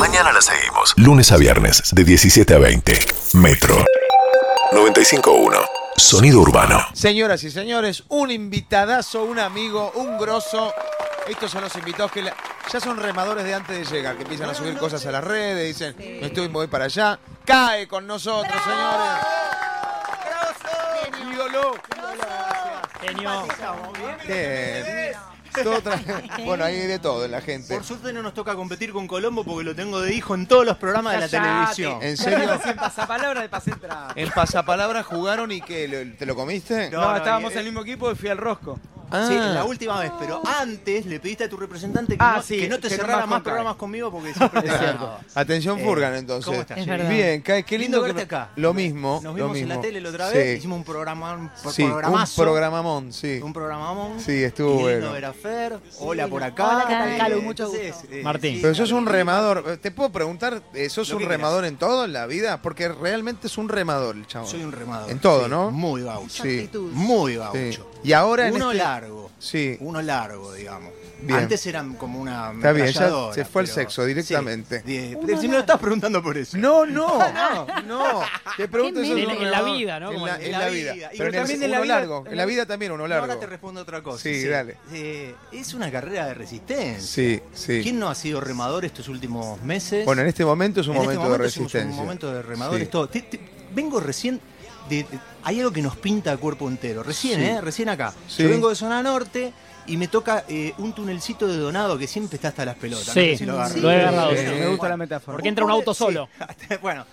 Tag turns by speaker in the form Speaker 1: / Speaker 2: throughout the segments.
Speaker 1: Mañana la seguimos. Lunes a viernes, de 17 a 20. Metro 95.1. Sonido urbano.
Speaker 2: Señoras y señores, un invitadazo, un amigo, un grosso. Estos son los invitados que la- ya son remadores de antes de llegar, que empiezan a subir cosas a las redes, dicen, me estoy voy para allá. Cae con nosotros, señores. Ídolo.
Speaker 3: Genio.
Speaker 2: Bien. Todo bueno, hay de todo en la gente.
Speaker 4: Por suerte no nos toca competir con Colombo porque lo tengo de hijo en todos los programas de la televisión.
Speaker 2: ¿En serio?
Speaker 3: Sin pasapalabra de pasentra.
Speaker 2: ¿En pasapalabra jugaron y qué? ¿Lo- ¿Te lo comiste?
Speaker 4: No,
Speaker 3: estábamos
Speaker 4: y-
Speaker 3: en el mismo equipo y fui al rosco.
Speaker 2: Ah.
Speaker 4: Sí, la última vez, pero antes le pediste a tu representante que,
Speaker 3: Ah,
Speaker 4: no,
Speaker 3: sí,
Speaker 4: que no te
Speaker 3: que no
Speaker 4: cerrara
Speaker 3: más
Speaker 4: programas conmigo porque siempre te
Speaker 3: Es cierto.
Speaker 4: ganaba.
Speaker 2: Atención
Speaker 4: Eh,
Speaker 2: Furgan entonces.
Speaker 4: ¿cómo estás?
Speaker 5: Es verdad.
Speaker 2: Bien, qué, qué lindo,
Speaker 4: Lindo
Speaker 2: que
Speaker 4: verte acá.
Speaker 2: Lo mismo.
Speaker 4: Nos
Speaker 2: lo
Speaker 4: vimos en la
Speaker 2: mismo.
Speaker 4: tele la otra
Speaker 2: Sí.
Speaker 4: vez, hicimos un programa, un pro-
Speaker 2: Sí, un
Speaker 4: programazo.
Speaker 2: programamón, sí.
Speaker 4: Un programamón.
Speaker 2: Sí, estuvo bueno.
Speaker 4: ver a Fer. Hola por acá.
Speaker 5: Hola, ¿qué tal, Calu? Mucho gusto.
Speaker 4: eh,
Speaker 3: Martín.
Speaker 4: sí,
Speaker 2: Pero sos un remador. ¿Te puedo preguntar, eh, sos un remador en todo en la vida? Porque realmente es un remador el chavo.
Speaker 4: Soy un remador.
Speaker 2: En todo, ¿no?
Speaker 4: Muy gaucho. Muy gaucho.
Speaker 2: Y ahora en este-
Speaker 4: largo.
Speaker 2: Sí.
Speaker 4: Uno largo, digamos.
Speaker 2: Bien.
Speaker 4: Antes eran como una.
Speaker 2: Está bien, ya se fue al sexo directamente.
Speaker 4: Sí. Pero si me lo estás preguntando por eso.
Speaker 2: No, no, no. Te pregunto eso.
Speaker 3: En la vida, ¿no?
Speaker 2: En la,
Speaker 3: en
Speaker 2: en
Speaker 4: la
Speaker 2: la
Speaker 4: vida.
Speaker 2: Pero en el,
Speaker 3: también en
Speaker 2: uno
Speaker 3: la vida-
Speaker 2: largo. En la vida también uno largo.
Speaker 4: Ahora te respondo otra cosa.
Speaker 2: Sí, dale.
Speaker 4: Eh, es una carrera de resistencia.
Speaker 2: Sí, sí.
Speaker 4: ¿Quién no ha sido remador estos últimos meses?
Speaker 2: Bueno, en este momento es un
Speaker 4: En
Speaker 2: momento,
Speaker 4: este
Speaker 2: de
Speaker 4: es un-
Speaker 2: resistencia.
Speaker 4: un momento de remadores.
Speaker 2: Sí.
Speaker 4: todo. Te- te- vengo recién. De- de- hay algo que nos pinta a cuerpo entero. Recién,
Speaker 2: Sí.
Speaker 4: ¿eh? Recién acá.
Speaker 2: Sí.
Speaker 4: Yo vengo de zona norte y me toca eh, un tunelcito de donado que siempre está hasta las pelotas. No
Speaker 3: Sí,
Speaker 4: sé si lo agarran.
Speaker 5: Sí.
Speaker 3: lo he agarrado.
Speaker 2: Sí.
Speaker 3: Me gusta la metáfora. Porque entra un auto solo.
Speaker 4: Sí. bueno,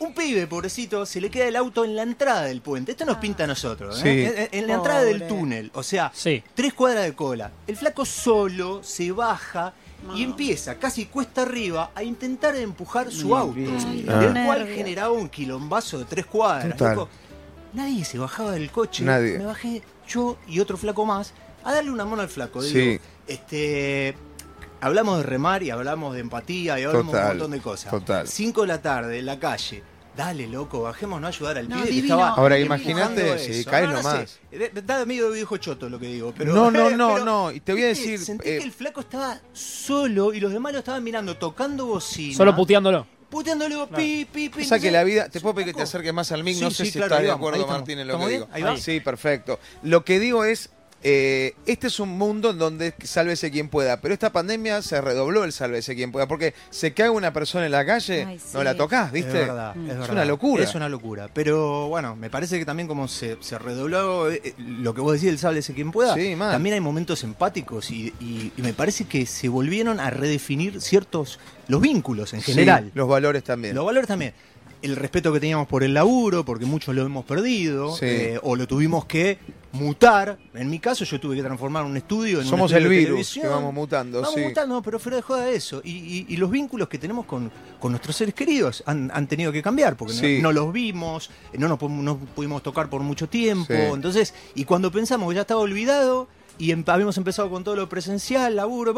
Speaker 4: un pibe, pobrecito, se le queda el auto en la entrada del puente. Esto nos pinta a nosotros, ¿eh?
Speaker 2: Sí.
Speaker 4: En, en la entrada del túnel. O sea,
Speaker 3: Sí.
Speaker 4: tres cuadras de cola. El flaco solo se baja y empieza, casi cuesta arriba, a intentar empujar su auto.
Speaker 2: Ah.
Speaker 4: El cual
Speaker 5: Nervio.
Speaker 4: generaba un quilombazo de tres cuadras.
Speaker 2: Total.
Speaker 4: Nadie se bajaba del coche.
Speaker 2: Nadie.
Speaker 4: Me bajé yo y otro flaco más a darle una mano al flaco. Digo,
Speaker 2: Sí.
Speaker 4: este. Hablamos de remar y hablamos de empatía y hablamos de
Speaker 2: Total,
Speaker 4: un montón de cosas.
Speaker 2: total.
Speaker 4: Cinco de la tarde en la calle. Dale, loco, bajémonos a ayudar al
Speaker 5: No,
Speaker 4: pibe que estaba
Speaker 2: Ahora, imagínate, si caes
Speaker 4: No, no
Speaker 2: nomás.
Speaker 4: sé. Da medio de viejo choto lo que digo, pero.
Speaker 2: No, no, no,
Speaker 4: pero,
Speaker 2: no, y te voy a decir,
Speaker 4: Sentí
Speaker 2: eh,
Speaker 4: que el flaco estaba solo y los demás lo estaban mirando, tocando bocina.
Speaker 3: Solo puteándolo.
Speaker 4: Puteándole pi, pi, pi.
Speaker 2: O sea
Speaker 4: no
Speaker 2: que la vida, te puedo pedir que te acerques más al mic,
Speaker 4: Sí,
Speaker 2: no sé
Speaker 4: sí,
Speaker 2: si
Speaker 4: claro,
Speaker 2: estás de acuerdo. Martín en lo
Speaker 4: ¿Estamos
Speaker 2: que
Speaker 4: bien?
Speaker 2: digo.
Speaker 4: Ahí va.
Speaker 2: Sí, perfecto. Lo que digo es, eh, este es un mundo en donde sálvese quien pueda, pero esta pandemia se redobló el sálvese quien pueda, porque se cae una persona en la calle,
Speaker 5: Ay, sí.
Speaker 2: no la tocas, ¿viste?
Speaker 4: Es verdad, es,
Speaker 2: Es
Speaker 4: verdad.
Speaker 2: una locura.
Speaker 4: Es una locura. Pero bueno, me parece que también como se, se redobló eh, eh, lo que vos decís, el sálvese quien pueda,
Speaker 2: Sí,
Speaker 4: también hay momentos empáticos y, y- y me parece que se volvieron a redefinir ciertos, los vínculos en
Speaker 2: Sí,
Speaker 4: general.
Speaker 2: los valores también.
Speaker 4: Los valores también. El respeto que teníamos por el laburo, porque muchos lo hemos perdido,
Speaker 2: Sí.
Speaker 4: eh, o lo tuvimos que mutar. En mi caso, yo tuve que transformar un estudio en un
Speaker 2: Somos
Speaker 4: estudio
Speaker 2: el
Speaker 4: de
Speaker 2: virus
Speaker 4: televisión.
Speaker 2: que vamos mutando,
Speaker 4: Vamos
Speaker 2: sí.
Speaker 4: mutando, pero fuera de joda eso. Y, y- y los vínculos que tenemos con, con nuestros seres queridos han, han tenido que cambiar, porque no-
Speaker 2: Sí.
Speaker 4: no, los vimos, no nos pudimos- no pudimos tocar por mucho tiempo.
Speaker 2: Sí.
Speaker 4: Entonces, y cuando pensamos que ya estaba olvidado y em- habíamos empezado con todo lo presencial, laburo,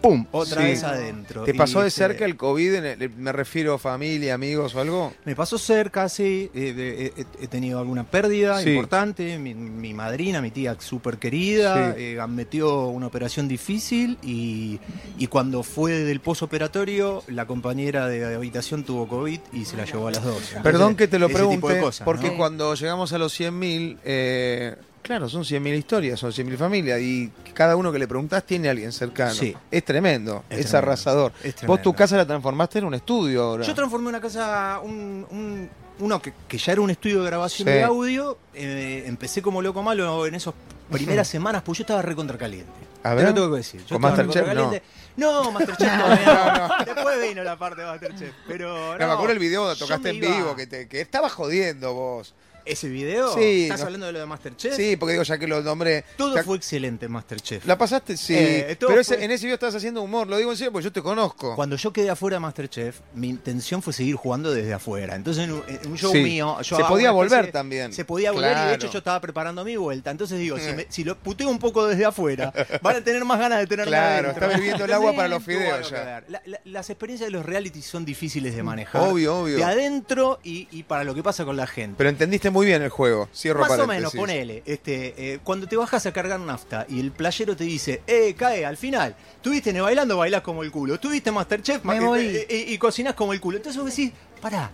Speaker 4: ¡pum! Otra
Speaker 2: Sí.
Speaker 4: vez adentro.
Speaker 2: ¿Te pasó de
Speaker 4: este,
Speaker 2: cerca el COVID? en el- me refiero a familia, amigos o algo.
Speaker 4: Me pasó cerca, sí. eh, de- he, he tenido alguna pérdida
Speaker 2: Sí.
Speaker 4: importante. Mi, mi madrina, mi tía súper querida,
Speaker 2: Sí.
Speaker 4: eh, metió una operación difícil y, y cuando fue del posoperatorio, la compañera de habitación tuvo COVID y se la llevó a las dos. Entonces,
Speaker 2: Perdón que te lo pregunte,
Speaker 4: cosas,
Speaker 2: porque
Speaker 4: ¿no?
Speaker 2: cuando llegamos a los 100.000, eh, claro, son 100.000 historias, son 100.000 familias, y cada uno que le preguntás tiene a alguien cercano.
Speaker 4: Sí.
Speaker 2: Es tremendo, es,
Speaker 4: Es tremendo,
Speaker 2: arrasador.
Speaker 4: es
Speaker 2: Vos tu casa la transformaste en un estudio ahora.
Speaker 4: Yo transformé una casa, un, un- uno que, que ya era un estudio de grabación
Speaker 2: Sí.
Speaker 4: de audio. eh, empecé como loco malo en esas primeras semanas, pues yo estaba recontra caliente.
Speaker 2: A
Speaker 4: Te
Speaker 2: ver.
Speaker 4: lo tengo que decir. Yo
Speaker 2: ¿Con
Speaker 4: estaba
Speaker 2: Masterchef?
Speaker 4: recontracaliente. No, Masterchef todavía no. Después vino la parte de Masterchef. Pero
Speaker 2: No,
Speaker 4: no,
Speaker 2: me acuerdo el video donde tocaste en vivo, que, te, que estabas jodiendo vos.
Speaker 4: ¿Ese video?
Speaker 2: Sí,
Speaker 4: ¿Estás
Speaker 2: no-
Speaker 4: hablando de lo de Masterchef?
Speaker 2: Sí, porque digo, ya que lo nombré.
Speaker 4: Todo
Speaker 2: ya-
Speaker 4: fue excelente en Masterchef.
Speaker 2: ¿La pasaste? Sí.
Speaker 4: Eh,
Speaker 2: pero ese-
Speaker 4: fue-
Speaker 2: en ese video estás haciendo humor, lo digo en serio porque yo te conozco.
Speaker 4: Cuando yo quedé afuera de Masterchef, mi intención fue seguir jugando desde afuera. Entonces, en un, en un show
Speaker 2: Sí.
Speaker 4: mío. yo
Speaker 2: Se podía
Speaker 4: especie
Speaker 2: volver también.
Speaker 4: Se podía volver y de hecho yo estaba preparando mi vuelta. Entonces digo, si, me- si lo puteo un poco desde afuera, van a tener más ganas de tenerme
Speaker 2: Claro, está bebiendo el agua para los fideos ya.
Speaker 4: ver. La- la- las experiencias de los realities son difíciles de manejar.
Speaker 2: Obvio, obvio.
Speaker 4: De adentro y, y para lo que pasa con la gente.
Speaker 2: Pero entendiste muy muy bien el juego. Cierro
Speaker 4: Más o menos, ponele. Este, eh, cuando te bajas a cargar nafta y el playero te dice, eh, cae, al final, estuviste en el bailando, bailás como el culo. Estuviste en Masterchef
Speaker 3: Me
Speaker 4: ma-
Speaker 3: voy.
Speaker 4: eh, eh, y cocinás como el culo. Entonces vos decís, pará,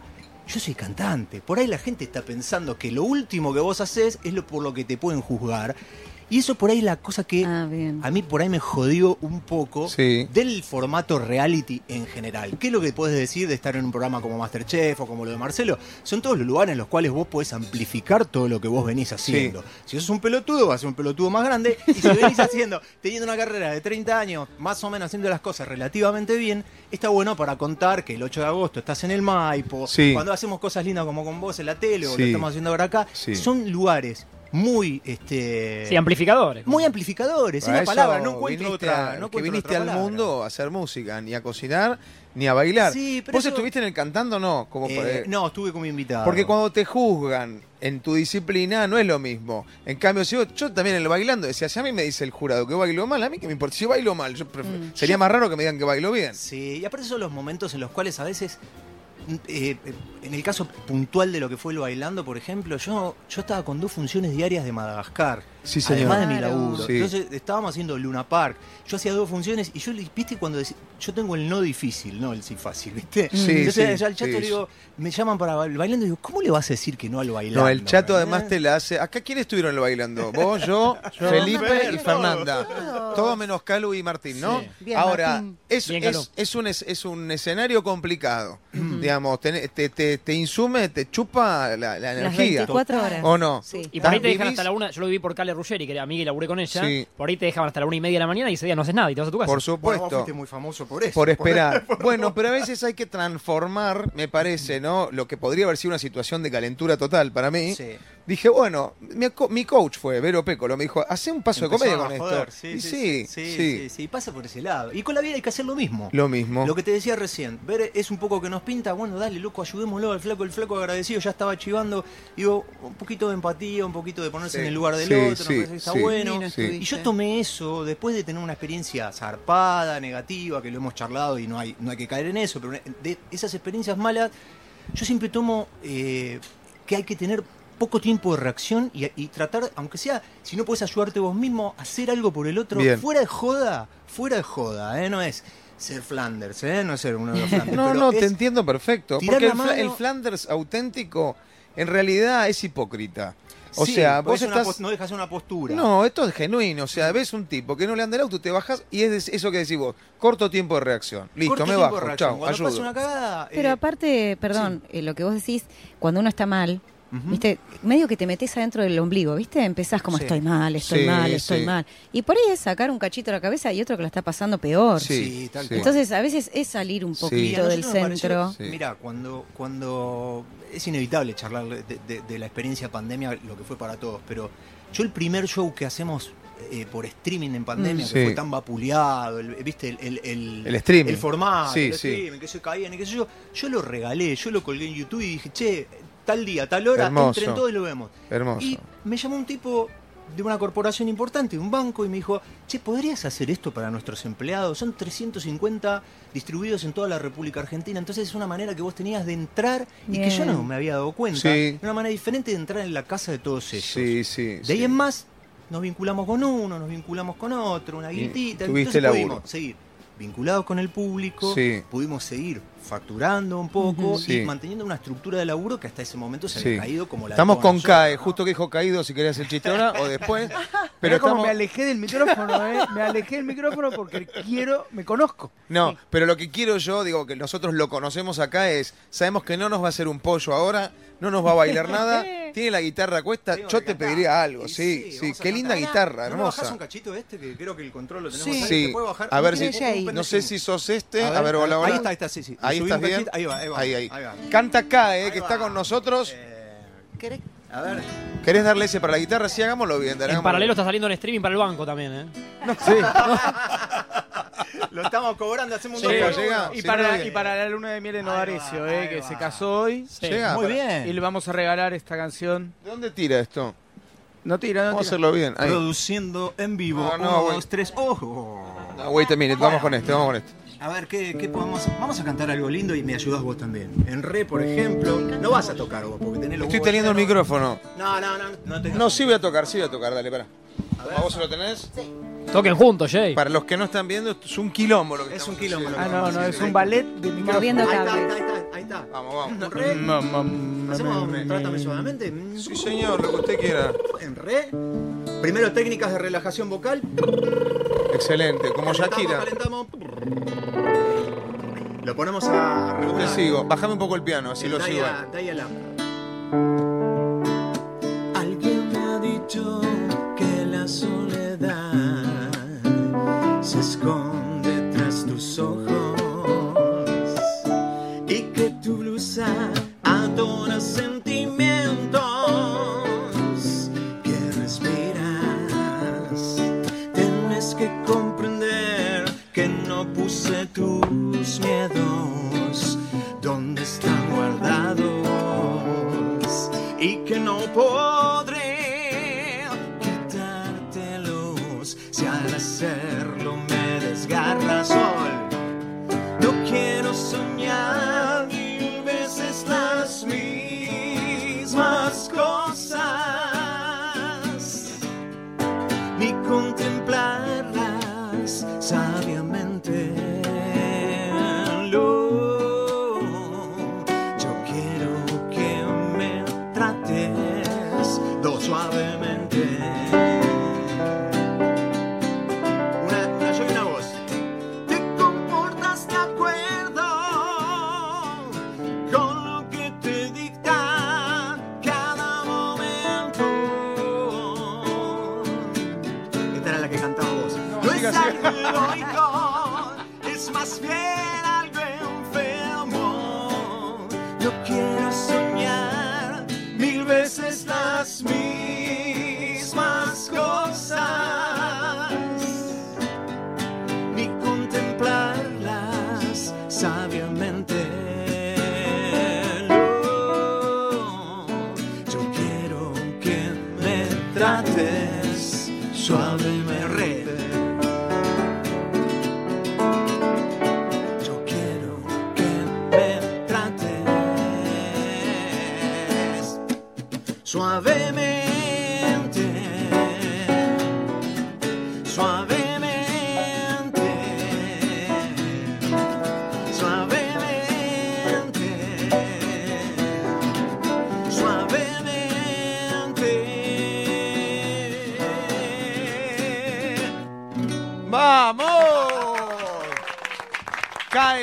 Speaker 4: yo soy cantante. Por ahí la gente está pensando que lo último que vos haces es lo por lo que te pueden juzgar. Y eso por ahí es la cosa que
Speaker 5: Ah,
Speaker 4: a mí por ahí me jodió un poco
Speaker 2: Sí.
Speaker 4: del formato reality en general. ¿Qué es lo que puedes decir de estar en un programa como Masterchef o como lo de Marcelo? Son todos los lugares en los cuales vos podés amplificar todo lo que vos venís haciendo. Si sos un pelotudo, vas a ser un pelotudo más grande. Y si venís haciendo, teniendo una carrera de 30 años, más o menos haciendo las cosas relativamente bien, está bueno para contar que el 8 de agosto estás en el Maipo,
Speaker 2: Sí.
Speaker 4: cuando hacemos cosas lindas como con vos en la tele o
Speaker 2: Sí.
Speaker 4: lo estamos haciendo ahora acá.
Speaker 2: Sí.
Speaker 4: Son lugares muy este
Speaker 3: Sí, amplificadores.
Speaker 4: muy amplificadores, es
Speaker 2: Para eso
Speaker 4: palabra, no encuentro
Speaker 2: viniste
Speaker 4: otra.
Speaker 2: a-
Speaker 4: no
Speaker 2: que viniste
Speaker 4: otra
Speaker 2: al
Speaker 4: palabra.
Speaker 2: mundo a hacer música, ni a cocinar, ni a bailar.
Speaker 4: Sí, pero
Speaker 2: ¿Vos
Speaker 4: eso-
Speaker 2: estuviste en el cantando no? Como
Speaker 4: Eh, no, estuve como invitado.
Speaker 2: Porque cuando te juzgan en tu disciplina no es lo mismo. En cambio, si yo, yo también en el bailando decía, si a mí me dice el jurado que bailo mal, a mí que me importa. Si yo bailo mal, yo
Speaker 5: Mm.
Speaker 2: sería más raro que me digan que bailo bien.
Speaker 4: Sí, y aparte son los momentos en los cuales a veces, eh, en el caso puntual de lo que fue el bailando, por ejemplo, yo, yo estaba con dos funciones diarias de Madagascar.
Speaker 2: Sí, señor.
Speaker 4: Además de mi laburo.
Speaker 2: Sí.
Speaker 4: Entonces estábamos haciendo Luna Park. Yo hacía dos funciones y yo, le- viste, cuando dec- yo tengo el no difícil, no el sí fácil, ¿viste?
Speaker 2: Sí,
Speaker 4: Entonces
Speaker 2: sí,
Speaker 4: ya al chato
Speaker 2: sí.
Speaker 4: le digo, me llaman para el bailando y digo, ¿cómo le vas a decir que no al bailando?
Speaker 2: No, el chato además te la hace. ¿Acá quiénes estuvieron el bailando? Vos, yo, Felipe y Fernanda. Todo menos Calu y Martín, ¿no?
Speaker 3: Sí.
Speaker 5: Bien,
Speaker 2: Ahora,
Speaker 5: Martín.
Speaker 2: es,
Speaker 3: Bien,
Speaker 2: es, es un, es, es un escenario complicado. Digamos, te, te, te, te insume, te chupa la, la
Speaker 5: Las
Speaker 2: energía.
Speaker 5: 24 horas.
Speaker 2: ¿O no?
Speaker 5: Sí.
Speaker 3: Y por ahí te dejan hasta la una, yo lo viví por Ruggeri, que era amiga y laburé con ella.
Speaker 2: Sí.
Speaker 3: Por ahí te dejaban hasta la una y media de la mañana y ese día no haces nada y te vas a tu casa.
Speaker 2: Por
Speaker 4: Bueno, vos
Speaker 2: supuesto.
Speaker 4: fuiste muy famoso por eso.
Speaker 2: Por esperar. Bueno, pero a veces hay que transformar, me parece, ¿no? Lo que podría haber sido una situación de calentura total para mí.
Speaker 4: Sí.
Speaker 2: Dije, bueno, mi, co- mi coach fue Vero Pécolo, me dijo, hace un paso de comedia con esto.
Speaker 4: Sí,
Speaker 2: Y
Speaker 4: sí,
Speaker 2: sí,
Speaker 4: sí,
Speaker 2: sí,
Speaker 4: sí, sí, pasa por ese lado. Y con la vida hay que hacer lo mismo.
Speaker 2: Lo mismo.
Speaker 4: Lo que te decía recién, ver es un poco que nos pinta, bueno, dale, loco, ayudémoslo al flaco, el flaco agradecido, ya estaba chivando, digo, un poquito de empatía, un poquito de ponerse
Speaker 2: Sí,
Speaker 4: en el lugar del
Speaker 2: sí,
Speaker 4: otro, me
Speaker 2: sí,
Speaker 4: parece que está
Speaker 2: sí,
Speaker 4: bueno.
Speaker 5: Sí,
Speaker 2: sí.
Speaker 4: Y yo tomé eso después de tener una experiencia zarpada, negativa, que lo hemos charlado y no hay, no hay que caer en eso, pero de esas experiencias malas, yo siempre tomo eh, que hay que tener poco tiempo de reacción y, y tratar, aunque sea, si no puedes ayudarte vos mismo, hacer algo por el otro,
Speaker 2: Bien.
Speaker 4: fuera de joda, fuera de joda, ¿eh? no es ser Flanders, ¿eh? no es ser uno de los Flanders.
Speaker 2: No,
Speaker 4: pero
Speaker 2: no, te entiendo perfecto. Porque
Speaker 4: mano-
Speaker 2: el Flanders auténtico en realidad es hipócrita. O
Speaker 4: Sí,
Speaker 2: sea, vos estás...
Speaker 4: no dejas una postura.
Speaker 2: No, esto es genuino. O sea, ves un tipo que no le anda el auto, te bajas y es de- eso que decís vos. Corto tiempo de reacción. Listo,
Speaker 4: Corto
Speaker 2: me bajo. Chao, ayudo.
Speaker 4: pasa una cagada.
Speaker 5: Pero
Speaker 4: eh,
Speaker 5: aparte, perdón, eh, lo que vos decís, cuando uno está mal, ¿viste? Medio que te metes adentro del ombligo, ¿viste? Empezás como
Speaker 4: Sí.
Speaker 5: estoy mal, estoy
Speaker 2: Sí,
Speaker 5: mal, estoy
Speaker 2: sí.
Speaker 5: mal. Y por ahí es sacar un cachito de la cabeza y otro que la está pasando peor.
Speaker 2: Sí,
Speaker 4: Sí, tal cual.
Speaker 5: Entonces, a veces es salir un
Speaker 4: a
Speaker 5: poquito del centro.
Speaker 4: pareció-. Mira, cuando, cuando es inevitable charlar de, de- de la experiencia pandemia, lo que fue para todos, pero yo el primer show que hacemos eh, por streaming en pandemia,
Speaker 2: Mm.
Speaker 4: que fue tan vapuleado, el, viste, el, el, el-
Speaker 2: El streaming.
Speaker 4: el formato,
Speaker 2: Sí,
Speaker 4: el
Speaker 2: sí.
Speaker 4: streaming, que se caían y qué sé yo, yo lo regalé, yo lo colgué en YouTube y dije, che, tal día, tal hora,
Speaker 2: Hermoso.
Speaker 4: entren todos y lo vemos.
Speaker 2: Hermoso.
Speaker 4: Y me llamó un tipo de una corporación importante, de un banco, y me dijo, che, ¿podrías hacer esto para nuestros empleados? Son 350 distribuidos en toda la República Argentina, entonces es una manera que vos tenías de entrar y que yo no me había dado cuenta.
Speaker 2: Sí.
Speaker 4: Una manera diferente de entrar en la casa de todos ellos.
Speaker 2: Sí, sí.
Speaker 4: De ahí
Speaker 2: sí.
Speaker 4: en más, nos vinculamos con uno, nos vinculamos con otro, una
Speaker 2: Y
Speaker 4: guitita.
Speaker 2: tuviste
Speaker 4: entonces pudimos seguir vinculados con el público,
Speaker 2: Sí.
Speaker 4: pudimos seguir facturando un poco y
Speaker 2: Sí.
Speaker 4: manteniendo una estructura de laburo que hasta ese momento se
Speaker 2: Sí.
Speaker 4: había caído como la de
Speaker 2: Estamos con CAE,
Speaker 4: ¿no?
Speaker 2: justo que dijo caído, si querías el chiste ahora o después.
Speaker 3: Pero como
Speaker 2: estamos...
Speaker 3: me alejé del micrófono, ¿eh? Me alejé del micrófono porque quiero, me conozco.
Speaker 2: No, pero lo que quiero yo, digo que nosotros lo conocemos acá es, sabemos que no nos va a hacer un pollo ahora, no nos va a bailar nada, tiene la guitarra a cuesta,
Speaker 4: Tengo
Speaker 2: yo
Speaker 4: que
Speaker 2: te
Speaker 4: cantar.
Speaker 2: pediría algo,
Speaker 4: Y
Speaker 2: sí, sí,
Speaker 4: vamos a
Speaker 2: qué linda
Speaker 4: cantar.
Speaker 2: guitarra,
Speaker 4: ¿No me bajás
Speaker 2: hermosa.
Speaker 4: un cachito este que creo que el control lo tenemos
Speaker 5: Sí.
Speaker 4: ahí?
Speaker 2: Sí,
Speaker 4: ¿Se puede bajar?
Speaker 2: a ver
Speaker 4: Un
Speaker 2: si, no sé si sos este, a ver, hola, hola.
Speaker 4: Ahí está, ahí está, sí, sí.
Speaker 2: Ahí
Speaker 4: Subí
Speaker 2: estás
Speaker 4: un
Speaker 2: bien.
Speaker 4: cachito, Ahí va, ahí va.
Speaker 2: Ahí, ahí.
Speaker 4: va.
Speaker 2: Canta CAE, que
Speaker 4: Ahí
Speaker 2: está
Speaker 4: va.
Speaker 2: con nosotros.
Speaker 4: Eh,
Speaker 5: ¿Querés?
Speaker 4: a ver.
Speaker 2: ¿Querés darle ese para la guitarra? Sí, hagámoslo bien.
Speaker 3: En
Speaker 2: hagámoslo
Speaker 3: paralelo
Speaker 2: bien.
Speaker 3: está saliendo en streaming para el banco también, ¿eh?
Speaker 4: Lo estamos cobrando, hacemos un
Speaker 2: Sí, llega.
Speaker 4: uno.
Speaker 3: Y
Speaker 2: Sí,
Speaker 3: para, y para la luna de miel de Novarecio, ¿eh? Que
Speaker 4: va.
Speaker 3: se casó hoy. Sí.
Speaker 2: Llega.
Speaker 4: Muy bien.
Speaker 3: Y le vamos a regalar esta canción.
Speaker 2: ¿De dónde tira esto?
Speaker 3: No tira, no
Speaker 2: Vamos a hacerlo bien. Ahí.
Speaker 4: Produciendo en vivo.
Speaker 2: No, no,
Speaker 4: Uno, dos, tres. ¡Ojo!
Speaker 2: No, wait a minute, vamos con este, vamos con este.
Speaker 4: A ver, ¿qué, qué podemos Vamos a cantar algo lindo y me ayudas vos también. En re, por ejemplo. No vas a tocar vos, porque tenés los
Speaker 2: Estoy teniendo el micrófono.
Speaker 4: No, no, no. No,
Speaker 2: sí voy a tocar, sí voy a tocar, dale, para.
Speaker 4: A ver.
Speaker 2: ¿Vos se lo tenés?
Speaker 6: Toquen juntos, Jay.
Speaker 2: Para los que no están viendo, es un quilombo lo que
Speaker 4: Es un quilombo.
Speaker 3: Ah, no, no, es un ballet de micrófono.
Speaker 5: Moviendo
Speaker 4: Ahí está, ahí
Speaker 5: cables.
Speaker 4: está, ahí está.
Speaker 2: Vamos, vamos.
Speaker 4: Re.
Speaker 3: Ma, ma, ma,
Speaker 4: Hacemos un Trátame suavemente.
Speaker 2: Sí, señor, lo que usted quiera.
Speaker 4: En re. Primero técnicas de relajación vocal.
Speaker 2: Excelente, como Shakira.
Speaker 4: Calentamos, calentamos. Lo ponemos a
Speaker 2: Te
Speaker 4: regular.
Speaker 2: sigo, bájame un poco el piano, así
Speaker 4: El
Speaker 2: lo sigo.
Speaker 4: Dia- Dial-up. Alguien me ha dicho que la soledad se esconde tras tus ojos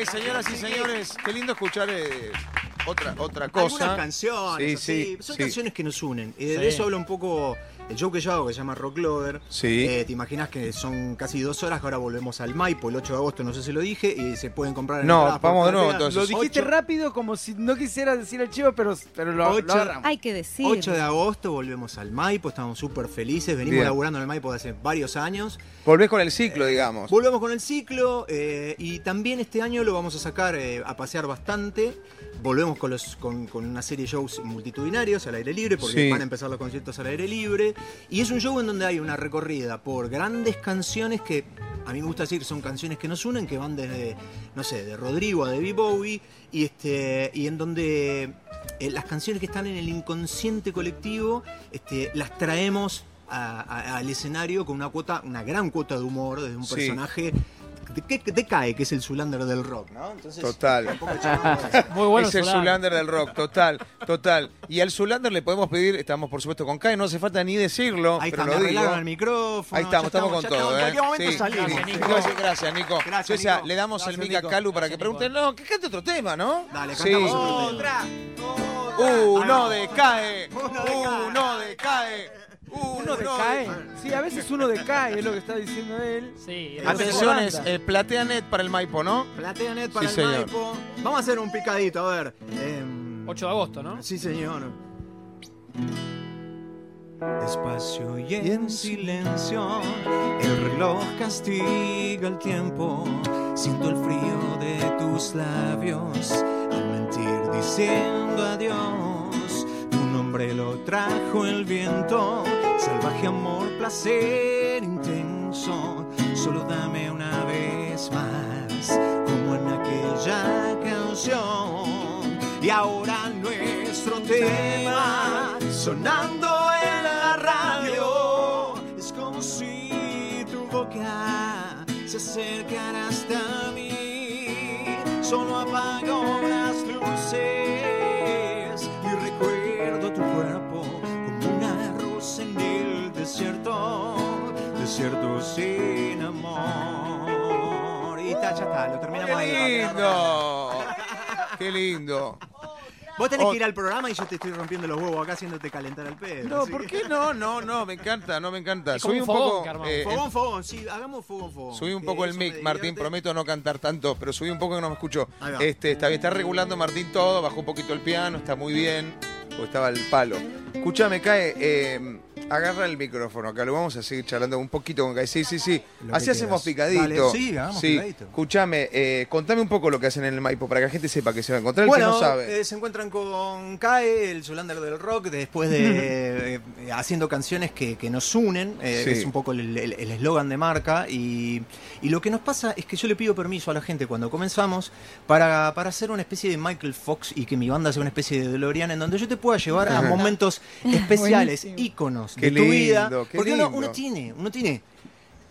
Speaker 2: señoras y señores. Qué lindo escuchar eh, otra, otra cosa.
Speaker 4: Algunas canciones,
Speaker 2: Sí,
Speaker 4: así,
Speaker 2: sí,
Speaker 4: son
Speaker 2: sí.
Speaker 4: canciones que nos unen. Y de
Speaker 6: Sí.
Speaker 4: eso habla un poco el show que yo hago, que se llama Rock Lover.
Speaker 2: Sí.
Speaker 4: Eh, Te imaginas que son casi dos horas, que ahora volvemos al Maipo el 8 de agosto, no sé si lo dije, y se pueden comprar
Speaker 2: No, vamos de nuevo, entonces.
Speaker 3: Lo dijiste rápido como si no quisiera decir el chivo, pero, pero lo,
Speaker 4: Ocho-
Speaker 3: lo agarramos.
Speaker 5: Hay que decir.
Speaker 4: 8 de agosto volvemos al Maipo, estamos súper felices, venimos
Speaker 2: Bien.
Speaker 4: laburando en el Maipo desde hace varios años.
Speaker 2: Volvés con el ciclo, digamos.
Speaker 4: Volvemos con el ciclo eh, y también este año lo vamos a sacar eh, a pasear bastante. Volvemos con, los, con, con una serie de shows multitudinarios al aire libre, porque
Speaker 2: Sí.
Speaker 4: van a empezar los conciertos al aire libre. Y es un show en donde hay una recorrida por grandes canciones que a mí me gusta decir son canciones que nos unen, que van desde, no sé, de Rodrigo a David Bowie, y, este, y en donde eh, las canciones que están en el inconsciente colectivo este, las traemos a- a- al escenario con una cuota, una gran cuota de humor desde un personaje que que te cae, que es el Zulander del rock, ¿no? Entonces,
Speaker 2: Total.
Speaker 6: Muy bueno.
Speaker 2: es el. Zulander del rock, total, total. Y al Zulander le podemos pedir, estamos por supuesto con Kai, no hace falta ni decirlo,
Speaker 4: Ahí
Speaker 2: pero
Speaker 4: está, me
Speaker 2: lo digo.
Speaker 4: arreglaron el micrófono.
Speaker 2: Ahí estamos, estamos con todo,
Speaker 4: En
Speaker 2: ¿eh?
Speaker 4: cualquier momento
Speaker 2: Sí,
Speaker 4: salimos.
Speaker 2: sí.
Speaker 6: Gracias, Nico.
Speaker 2: Gracias, gracias, Nico. Le damos
Speaker 4: Gracias,
Speaker 2: el mic a. Calu para que pregunten, no, que cante otro tema, ¿no?
Speaker 4: Dale,
Speaker 2: sí.
Speaker 4: cantamos otro tema.
Speaker 2: Uno decae,
Speaker 4: Uno decae.
Speaker 2: Uno decae,
Speaker 3: Uno decae. Sí, a veces uno decae, es lo que está diciendo él.
Speaker 6: Sí,
Speaker 3: Atención,
Speaker 2: Atenciones, eh, PlateaNet para el Maipo, ¿no?
Speaker 4: PlateaNet para
Speaker 2: Sí,
Speaker 4: el
Speaker 2: señor.
Speaker 4: Maipo. Vamos a hacer un picadito, a ver. Em,
Speaker 6: 8 de agosto, ¿no?
Speaker 4: Sí, señor. Despacio y en silencio, el reloj castiga el tiempo. Siento el frío de tus labios al mentir diciendo adiós. Tu nombre lo trajo el viento, dije amor, placer intenso, solo dame una vez más, como en aquella canción. Y ahora nuestro tema, sonando en la radio, es como si tu boca se acercara hasta mí, solo apago las luces. Sin amor. Y ta, ya está, lo terminamos ahí.
Speaker 2: ¡Qué lindo! ¡Qué lindo!
Speaker 4: Vos tenés
Speaker 2: Oh.
Speaker 4: que ir al programa y yo te estoy rompiendo los huevos acá haciéndote calentar el pedo.
Speaker 2: No, ¿por qué no? No, no, me encanta, no me encanta.
Speaker 6: Es como
Speaker 2: Subí
Speaker 6: un
Speaker 2: un
Speaker 6: fogón
Speaker 2: poco.
Speaker 6: que armamos.
Speaker 2: eh,
Speaker 4: Fogón, fogón, sí, hagamos fogón, fogón.
Speaker 2: Subí un
Speaker 4: Que
Speaker 2: poco el
Speaker 4: eso me
Speaker 2: mic, Martín,
Speaker 4: divierte.
Speaker 2: prometo no cantar tanto, pero subí un poco que no me escucho.
Speaker 4: Ahí va.
Speaker 2: Este, está bien, está regulando Martín todo, bajó un poquito el piano, está muy bien, porque estaba el palo. Escuchame, Cae, eh, agarra el micrófono, que lo vamos a seguir charlando un poquito con Cae. Sí, sí, sí.
Speaker 4: Lo
Speaker 2: Así hacemos
Speaker 4: quieras.
Speaker 2: picadito.
Speaker 4: Dale, sí, hagamos picadito.
Speaker 2: Escuchame, eh, contame un poco lo que hacen en el Maipo, para que la gente sepa que se va a encontrar el que
Speaker 4: Bueno,
Speaker 2: no sabe.
Speaker 4: eh, se encuentran con Cae, el Solander del rock, después de eh, haciendo canciones que, que nos unen, eh,
Speaker 2: Sí.
Speaker 4: es un poco el eslogan de marca, y, y lo que nos pasa es que yo le pido permiso a la gente cuando comenzamos para, para hacer una especie de Michael Fox y que mi banda sea una especie de DeLorean en donde yo te pueda llevar a momentos especiales,
Speaker 5: Buenísimo.
Speaker 2: Qué
Speaker 4: de tu vida,
Speaker 2: qué
Speaker 4: porque uno,
Speaker 2: lindo.
Speaker 4: uno tiene, uno tiene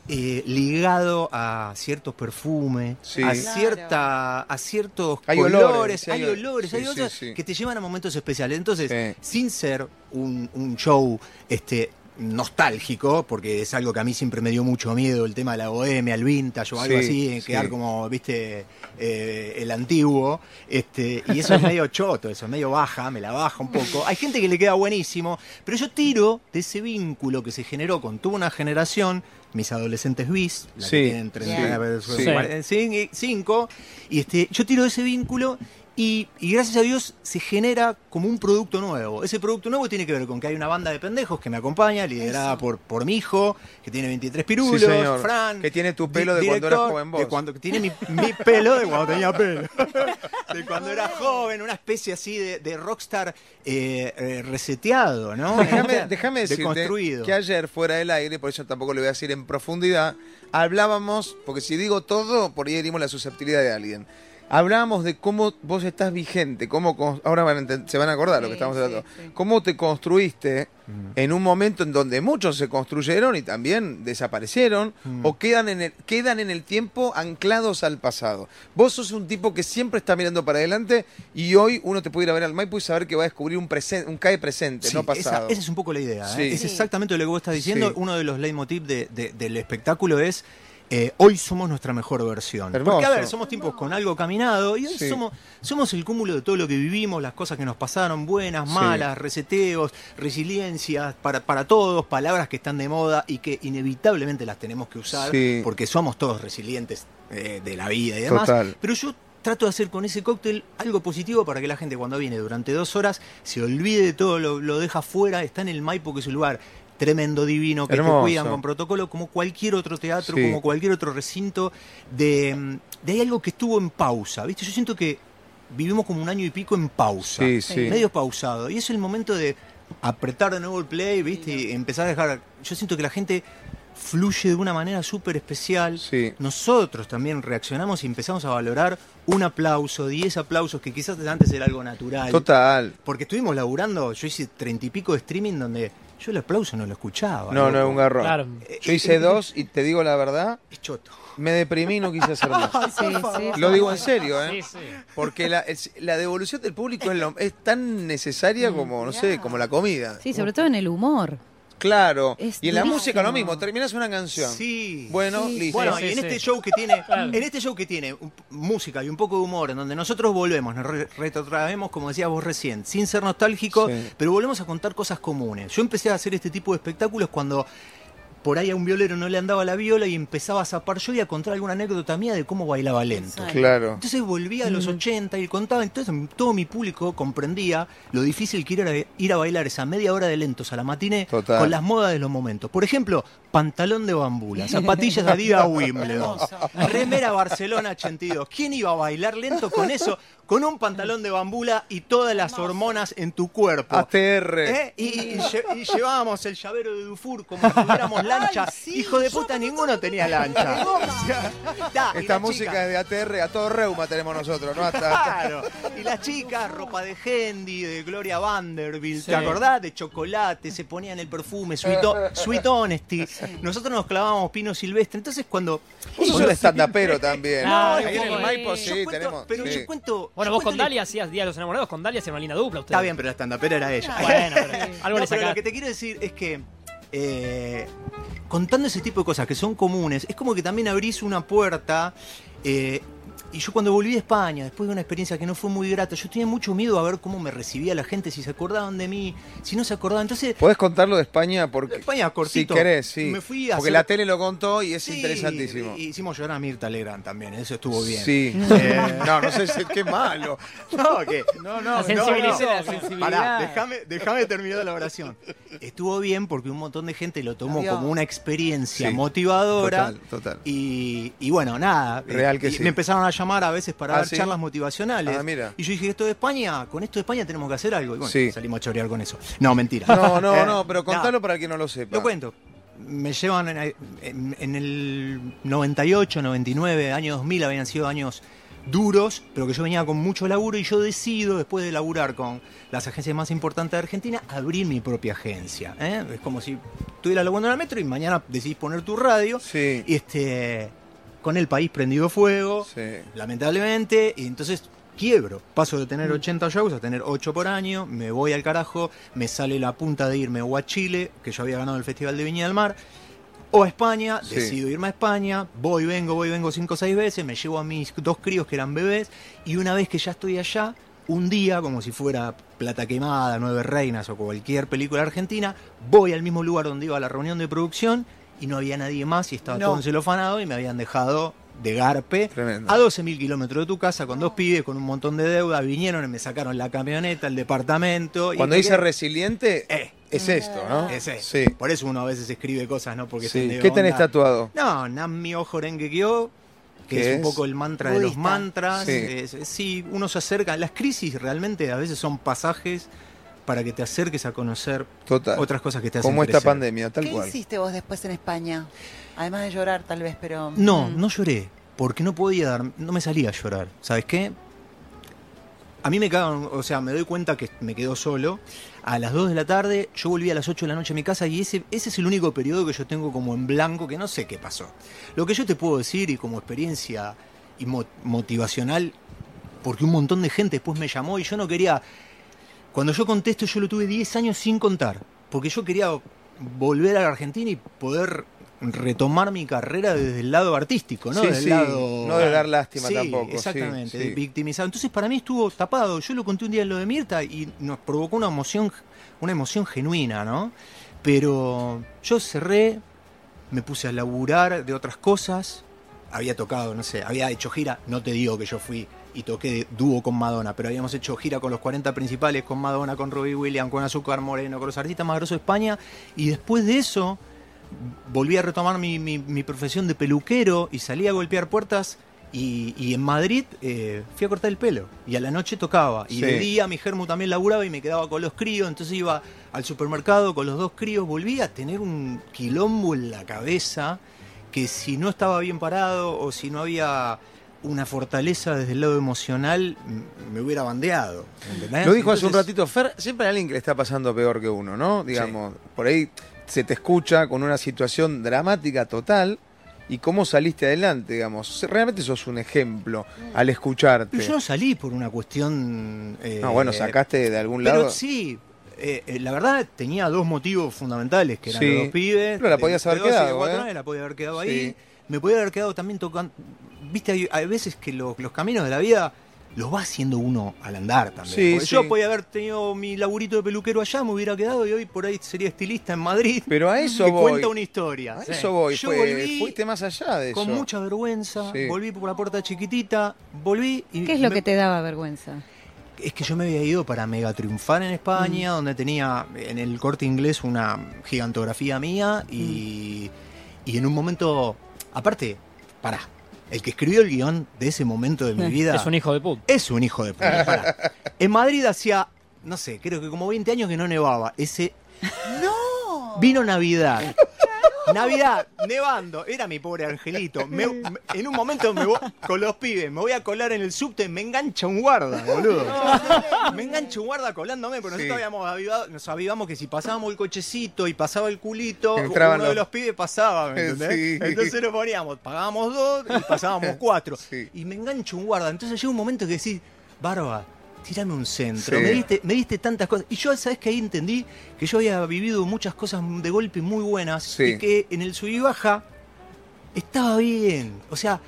Speaker 4: eh, ligado a ciertos perfumes,
Speaker 2: Sí.
Speaker 4: a
Speaker 2: Claro.
Speaker 4: cierta, a ciertos
Speaker 2: Hay
Speaker 4: colores,
Speaker 2: olores,
Speaker 4: hay
Speaker 2: hay-
Speaker 4: olores,
Speaker 2: sí,
Speaker 4: hay
Speaker 2: sí,
Speaker 4: cosas que te llevan a momentos especiales. Entonces, sin ser un, un show este nostálgico, porque es algo que a mí siempre me dio mucho miedo, el tema de la bohemia, el vintage o algo
Speaker 2: Sí,
Speaker 4: así, en
Speaker 2: sí.
Speaker 4: quedar como, viste, eh, el antiguo, este, y eso es medio choto, eso es medio baja, me la baja un poco. Hay gente que le queda buenísimo, pero yo tiro de ese vínculo que se generó con toda una generación, mis adolescentes bis, la
Speaker 2: Sí,
Speaker 4: que tienen 30,
Speaker 2: sí,
Speaker 6: sí.
Speaker 4: 5, y este, yo tiro de ese vínculo y, y gracias a Dios se genera como un producto nuevo. Ese producto nuevo tiene que ver con que hay una banda de pendejos que me acompaña, liderada por, por mi hijo, que tiene 23 pirulos,
Speaker 2: Sí, señor.
Speaker 4: Fran.
Speaker 2: Que tiene tu pelo de cuando eras joven vos.
Speaker 4: de cuando, que tiene mi, mi pelo de cuando tenía pelo. de cuando era joven, una especie así de, de rockstar eh, eh, reseteado, ¿no?
Speaker 2: Déjame, déjame decirte que ayer fuera del aire, por eso tampoco le voy a decir en profundidad, hablábamos, porque si digo todo, por ahí herimos la susceptibilidad de alguien. Hablábamos de cómo vos estás vigente, cómo con- ahora van a se van a acordar lo que
Speaker 5: Sí,
Speaker 2: estamos
Speaker 5: sí,
Speaker 2: hablando.
Speaker 5: sí.
Speaker 2: Cómo te construiste en un momento en donde muchos se construyeron y también desaparecieron o quedan en el quedan en el tiempo anclados al pasado. Vos sos un tipo que siempre está mirando para adelante y hoy uno te puede ir a ver al Maipo y saber que va a descubrir un presente, un CAE presente,
Speaker 4: Sí,
Speaker 2: no pasado.
Speaker 4: esa es un poco la idea. ¿eh?
Speaker 2: Sí.
Speaker 4: Es
Speaker 5: Sí.
Speaker 4: exactamente lo que vos estás diciendo.
Speaker 2: Sí.
Speaker 4: Uno de los leitmotiv de- de- del espectáculo es eh, hoy somos nuestra mejor versión.
Speaker 2: Hermoso.
Speaker 4: Porque, a ver, somos tiempos con algo caminado y hoy
Speaker 2: Sí.
Speaker 4: somos, somos el cúmulo de todo lo que vivimos, las cosas que nos pasaron, buenas,
Speaker 2: Sí.
Speaker 4: malas, reseteos, resiliencia, para, para todos, palabras que están de moda y que inevitablemente las tenemos que usar
Speaker 2: Sí.
Speaker 4: porque somos todos resilientes eh, de la vida y demás.
Speaker 2: Total.
Speaker 4: Pero yo trato de hacer con ese cóctel algo positivo para que la gente cuando viene durante dos horas se olvide de todo, lo, lo deja fuera, está en el Maipo, que es un lugar tremendo, divino, que
Speaker 2: Hermoso.
Speaker 4: te cuidan con protocolo, como cualquier otro teatro,
Speaker 2: Sí.
Speaker 4: como cualquier otro recinto. De, de ahí algo que estuvo en pausa, ¿viste? Yo siento que vivimos como un año y pico en pausa,
Speaker 2: Sí, sí.
Speaker 4: medio pausado, y es el momento de apretar de nuevo el play, ¿viste? Y empezar a dejar... Yo siento que la gente fluye de una manera súper especial.
Speaker 2: Sí.
Speaker 4: Nosotros también reaccionamos y empezamos a valorar un aplauso, diez aplausos, que quizás antes era algo natural.
Speaker 2: Total.
Speaker 4: Porque estuvimos laburando, yo hice treinta y pico de streaming donde yo el aplauso no lo escuchaba.
Speaker 2: No, no, es un garrón.
Speaker 6: Claro.
Speaker 2: Yo hice dos y te digo la verdad,
Speaker 4: Es choto.
Speaker 2: me deprimí y no quise hacer más.
Speaker 5: Sí, sí,
Speaker 2: Lo digo en serio, ¿eh?
Speaker 6: Sí, sí.
Speaker 2: Porque la, es- la devolución del público es, lo- es tan necesaria como, no sé, como la comida.
Speaker 5: Sí, sobre todo en el humor.
Speaker 2: Claro.
Speaker 5: Es
Speaker 2: y en la
Speaker 5: durísimo.
Speaker 2: música lo mismo, terminas una canción.
Speaker 4: Sí.
Speaker 2: Bueno,
Speaker 5: Sí,
Speaker 2: listo.
Speaker 4: Bueno,
Speaker 6: Sí,
Speaker 4: y en
Speaker 6: sí,
Speaker 4: este show que tiene,
Speaker 6: Claro.
Speaker 4: en este show que tiene un- música y un poco de humor, en donde nosotros volvemos, nos re- retrotraemos, como decías vos recién, sin ser nostálgicos,
Speaker 2: Sí.
Speaker 4: pero volvemos a contar cosas comunes. Yo empecé a hacer este tipo de espectáculos cuando por ahí a un violero no le andaba la viola y empezaba a zapar yo y a contar alguna anécdota mía de cómo bailaba lento.
Speaker 2: Claro.
Speaker 4: Entonces volvía a los 80 y contaba, entonces todo mi público comprendía lo difícil que era ir a bailar esa media hora de lentos a la matiné
Speaker 2: Total.
Speaker 4: con las modas de los momentos. Por ejemplo, pantalón de bambula, zapatillas Adidas Wimbledon, remera Barcelona 82. ¿Quién iba a bailar lento con eso? Con un pantalón de bambula y todas las hormonas en tu cuerpo.
Speaker 2: ATR.
Speaker 4: ¿Eh? Y, y lle- y llevábamos el llavero de Dufour como si estuviéramos lancha.
Speaker 5: Ay, sí,
Speaker 4: Hijo de puta, ninguno tenía lancha. O sea, da, y
Speaker 2: Esta
Speaker 4: la
Speaker 2: música
Speaker 4: chica-
Speaker 2: es de ATR, a todo reuma tenemos nosotros, ¿no? Hasta,
Speaker 4: Claro. Y las chicas, ropa de Hendy, de Gloria Vanderbilt,
Speaker 6: Sí.
Speaker 4: ¿te acordás? De chocolate, se ponían el perfume, sweet, sweet honesty. Nosotros nos clavábamos pino silvestre. Entonces cuando.
Speaker 2: Vos sos un estandapero también.
Speaker 6: No,
Speaker 2: Ahí
Speaker 6: un
Speaker 2: en el Maipo sí,
Speaker 4: cuento-
Speaker 2: tenemos.
Speaker 4: Pero
Speaker 2: sí.
Speaker 4: yo cuento.
Speaker 6: Bueno,
Speaker 4: yo
Speaker 6: vos con Dalia hacías Día de los Enamorados, con Dalia hacían una linda dupla ustedes.
Speaker 4: Está bien, pero la estandapera era ella.
Speaker 6: Bueno, pero algo
Speaker 4: No,
Speaker 6: le
Speaker 4: pero lo que te quiero decir es que eh, contando ese tipo de cosas que son comunes, es como que también abrís una puerta. eh, y yo cuando volví a España, después de una experiencia que no fue muy grata, yo tenía mucho miedo a ver cómo me recibía la gente, si se acordaban de mí, si no se acordaban. Entonces,
Speaker 2: ¿Podés contarlo de España? Porque,
Speaker 4: España, cortito.
Speaker 2: Si querés, sí.
Speaker 4: Me fui a
Speaker 2: Porque
Speaker 4: hacer-
Speaker 2: la tele lo contó y es
Speaker 4: sí,
Speaker 2: interesantísimo.
Speaker 4: Hicimos llorar a Mirta Legrand también, eso estuvo bien.
Speaker 2: Sí.
Speaker 4: Eh,
Speaker 2: No, no sé si qué malo.
Speaker 4: No, que
Speaker 3: No, no,
Speaker 6: La sensibilizó.
Speaker 3: no, la
Speaker 6: Pará,
Speaker 3: sensibilidad.
Speaker 4: Pará, déjame, déjame terminar la oración. Estuvo bien porque un montón de gente lo tomó
Speaker 5: Adiós.
Speaker 4: como una experiencia
Speaker 2: Sí,
Speaker 4: motivadora.
Speaker 2: Total, total.
Speaker 4: Y, y bueno, nada.
Speaker 2: Real que
Speaker 4: y
Speaker 2: sí.
Speaker 4: Me empezaron a llamar a veces para
Speaker 2: Ah,
Speaker 4: dar
Speaker 2: ¿sí?
Speaker 4: charlas motivacionales.
Speaker 2: Ah, mira.
Speaker 4: Y yo dije, esto de España, con esto de España tenemos que hacer algo. Y bueno,
Speaker 2: Sí.
Speaker 4: salimos a chorear con eso. No, mentira.
Speaker 2: No, no,
Speaker 4: Eh,
Speaker 2: no, pero contalo para el que no lo sepa.
Speaker 4: Lo cuento. Me llevan en, en- en el 98, 99, año 2000, habían sido años duros, pero que yo venía con mucho laburo y yo decido, después de laburar con las agencias más importantes de Argentina, abrir mi propia agencia. ¿eh? Es como si estuviera laburando en el metro y mañana decidís poner tu radio.
Speaker 2: Sí.
Speaker 4: Y este, con el país prendido fuego,
Speaker 2: Sí.
Speaker 4: lamentablemente, y entonces quiebro. Paso de tener 80 shows a tener 8 por año, me voy al carajo, me sale la punta de irme o a Chile, que yo había ganado el Festival de Viña del Mar, o a España,
Speaker 2: Sí.
Speaker 4: decido irme a España, voy, vengo, voy, vengo 5 o 6 veces, me llevo a mis dos críos que eran bebés, y una vez que ya estoy allá, un día, como si fuera Plata Quemada, Nueve Reinas o cualquier película argentina, voy al mismo lugar donde iba a la reunión de producción y no había nadie más y estaba
Speaker 5: No.
Speaker 4: todo encelofanado y me habían dejado de garpe
Speaker 2: Tremendo.
Speaker 4: a 12.000 kilómetros de tu casa con dos pibes, con un montón de deuda, vinieron y me sacaron la camioneta, el departamento.
Speaker 2: Cuando dice
Speaker 4: quedé-
Speaker 2: resiliente,
Speaker 4: Eh.
Speaker 2: es esto, ¿no?
Speaker 4: Ese.
Speaker 2: Sí.
Speaker 4: Por eso uno a veces escribe cosas, ¿no? Porque
Speaker 2: Sí. ¿Qué tenés
Speaker 4: onda.
Speaker 2: tatuado?
Speaker 4: No, Nammi Ojo Rengekyo, que
Speaker 2: ¿Qué
Speaker 4: es,
Speaker 2: es?
Speaker 4: un poco el mantra de los mantras.
Speaker 2: Sí.
Speaker 4: Es- es- sí, uno se acerca. Las crisis realmente a veces son pasajes para que te acerques a conocer
Speaker 2: Total.
Speaker 4: otras cosas que te hacen
Speaker 2: Como esta
Speaker 4: crecer.
Speaker 2: pandemia, tal
Speaker 5: ¿Qué
Speaker 2: cual.
Speaker 5: hiciste vos después en España? Además de llorar, tal vez, pero.
Speaker 4: No,
Speaker 5: Mm.
Speaker 4: no lloré, porque no podía dar, no me salía a llorar. ¿Sabes qué? A mí me cagan, o sea, me doy cuenta que me quedo solo. A las 2 de la tarde, yo volví a las 8 de la noche a mi casa y ese, ese es el único periodo que yo tengo como en blanco, que no sé qué pasó. Lo que yo te puedo decir y como experiencia y mo- motivacional, porque un montón de gente después me llamó y yo no quería... Cuando yo contesto, yo lo tuve 10 años sin contar, porque yo quería volver a la Argentina y poder retomar mi carrera desde el lado artístico, ¿no?
Speaker 2: Sí,
Speaker 4: Desde el
Speaker 2: sí,
Speaker 4: lado...
Speaker 2: no de dar lástima
Speaker 4: Sí,
Speaker 2: tampoco,
Speaker 4: Exactamente, de victimizado. Entonces para mí estuvo tapado. Yo lo conté un día en lo de Mirta y nos provocó una emoción, una emoción genuina, ¿no? Pero yo cerré, me puse a laburar de otras cosas. Había tocado, no sé, había hecho gira, no te digo que yo fui y toqué dúo con Madonna, pero habíamos hecho gira con los 40 principales, con Madonna, con Robbie Williams, con Azúcar Moreno, con los artistas más grosos de España. Y después de eso, volví a retomar mi, mi- mi profesión de peluquero y salí a golpear puertas. Y, y en Madrid eh, fui a cortar el pelo y a la noche tocaba. Y
Speaker 2: Sí.
Speaker 4: de día mi germo también laburaba y me quedaba con los críos. Entonces iba al supermercado con los dos críos. Volví a tener un quilombo en la cabeza que si no estaba bien parado o si no había una fortaleza desde el lado emocional, me hubiera bandeado. ¿entendés?
Speaker 2: Lo dijo hace un ratito Fer, siempre hay alguien que le está pasando peor que uno, ¿no? Digamos, por ahí se te escucha con una situación dramática total y cómo saliste adelante, digamos. Realmente sos un ejemplo al escucharte.
Speaker 4: Pero yo no salí por una cuestión... eh,
Speaker 2: No, bueno, sacaste de algún
Speaker 4: Pero
Speaker 2: lado.
Speaker 4: sí, eh, eh, la verdad tenía dos motivos fundamentales, que eran
Speaker 2: Sí.
Speaker 4: los dos pibes.
Speaker 2: Pero la podías haber
Speaker 4: 12 y de
Speaker 2: quedado, ¿eh?
Speaker 4: años, la podía haber quedado
Speaker 2: Sí.
Speaker 4: ahí. Me podía haber quedado también tocando... Viste, hay, hay veces que los, los caminos de la vida los va haciendo uno al andar también.
Speaker 2: Sí,
Speaker 4: Porque
Speaker 2: sí.
Speaker 4: Yo podía haber tenido mi laburito de peluquero allá, me hubiera quedado y hoy por ahí sería estilista en Madrid.
Speaker 2: Pero a eso
Speaker 4: que
Speaker 2: voy.
Speaker 4: cuenta una historia.
Speaker 2: A
Speaker 4: Sí.
Speaker 2: eso voy.
Speaker 4: Yo
Speaker 2: fue-
Speaker 4: volví
Speaker 2: fuiste más allá de eso.
Speaker 4: con mucha vergüenza,
Speaker 2: Sí.
Speaker 4: volví por la puerta chiquitita, volví y...
Speaker 5: ¿Qué es lo
Speaker 4: me-
Speaker 5: que te daba vergüenza?
Speaker 4: Es que yo me había ido para mega triunfar en España, donde tenía en el corte inglés una gigantografía mía y, y en un momento, aparte, pará, el que escribió el guion de ese momento de mi vida
Speaker 6: Es un hijo de puta.
Speaker 4: es un hijo de puta. pará. En Madrid hacía, no sé, creo que como 20 años que no nevaba. Ese
Speaker 5: ¡No!
Speaker 4: Vino Navidad. Navidad, nevando, era mi pobre angelito. Me- me- en un momento me voy con los pibes, me voy a colar en el subte, me engancha un guarda, boludo. Me engancha un guarda colándome, pero
Speaker 2: Sí.
Speaker 4: nosotros habíamos avivado, nos avivamos que si pasábamos el cochecito y pasaba el culito,
Speaker 2: Entraban
Speaker 4: uno de
Speaker 2: los-
Speaker 4: los pibes pasaba, ¿me entendés?
Speaker 2: Sí.
Speaker 4: Entonces nos poníamos, pagábamos dos y pasábamos cuatro.
Speaker 2: Sí.
Speaker 4: Y me engancha un guarda. Entonces llega un momento que decís, Barba, tirame un centro.
Speaker 2: Sí.
Speaker 4: Me, diste, me diste tantas cosas. Y yo, ¿sabes que Ahí entendí que yo había vivido muchas cosas de golpe muy buenas
Speaker 2: Sí.
Speaker 4: y que en el sub y baja estaba bien. O sea,